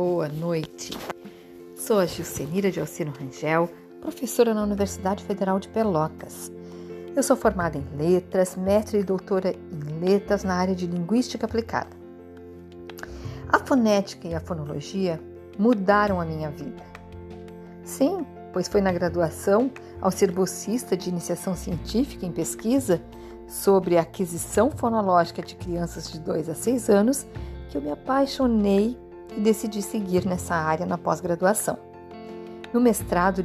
boa noite. Sou a Gilcenira de Alcino Rangel, professora na Universidade Federal de Pelotas. Eu sou formada em letras, mestre e doutora em letras na área de linguística aplicada. A fonética e a fonologia mudaram a minha vida. Sim, pois foi na graduação, ao ser bolsista de iniciação científica em pesquisa sobre a aquisição fonológica de crianças de 2 a 6 anos, que eu me apaixonei e decidi seguir nessa área na pós-graduação. No mestrado,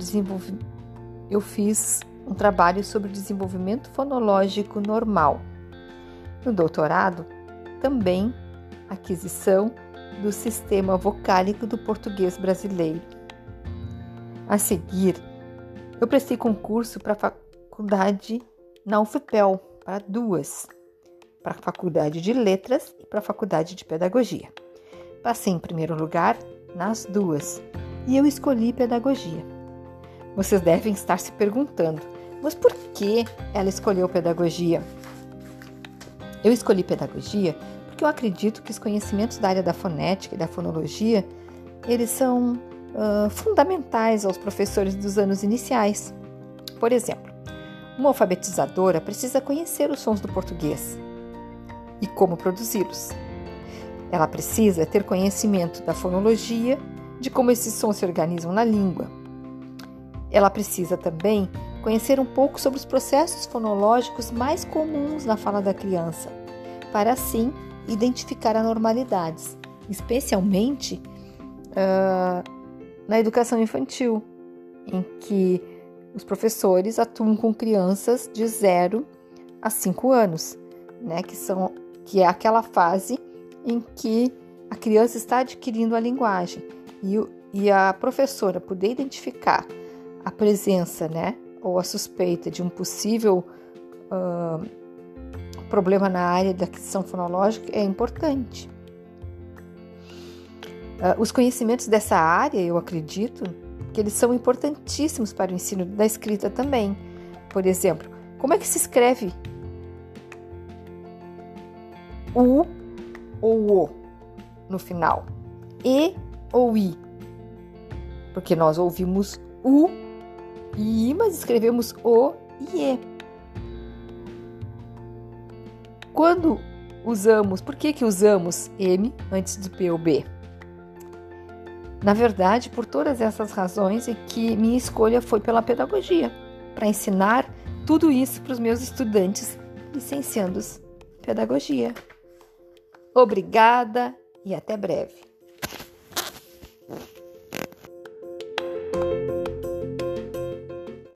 eu fiz um trabalho sobre o desenvolvimento fonológico normal. No doutorado, também aquisição do sistema vocálico do português brasileiro. A seguir, eu prestei concurso para a faculdade na UFPEL, para duas, para a faculdade de letras e para a faculdade de pedagogia. Passei em primeiro lugar nas duas e eu escolhi pedagogia. Vocês devem estar se perguntando, mas por que ela escolheu pedagogia? Eu escolhi pedagogia porque eu acredito que os conhecimentos da área da fonética e da fonologia eles são uh, fundamentais aos professores dos anos iniciais. Por exemplo, uma alfabetizadora precisa conhecer os sons do português e como produzi-los. Ela precisa ter conhecimento da fonologia, de como esses sons se organizam na língua. Ela precisa também conhecer um pouco sobre os processos fonológicos mais comuns na fala da criança, para assim identificar anormalidades, especialmente uh, na educação infantil, em que os professores atuam com crianças de 0 a 5 anos, né, que, são, que é aquela fase em que a criança está adquirindo a linguagem e, e a professora poder identificar a presença, né, ou a suspeita de um possível uh, problema na área da aquisição fonológica é importante. Uh, os conhecimentos dessa área, eu acredito, que eles são importantíssimos para o ensino da escrita também. Por exemplo, como é que se escreve o ou o no final? E ou i? Porque nós ouvimos u e i, mas escrevemos o e e. Quando usamos, por que, que usamos M antes de P ou B? Na verdade, por todas essas razões é que minha escolha foi pela pedagogia, para ensinar tudo isso para os meus estudantes licenciandos pedagogia. Obrigada e até breve.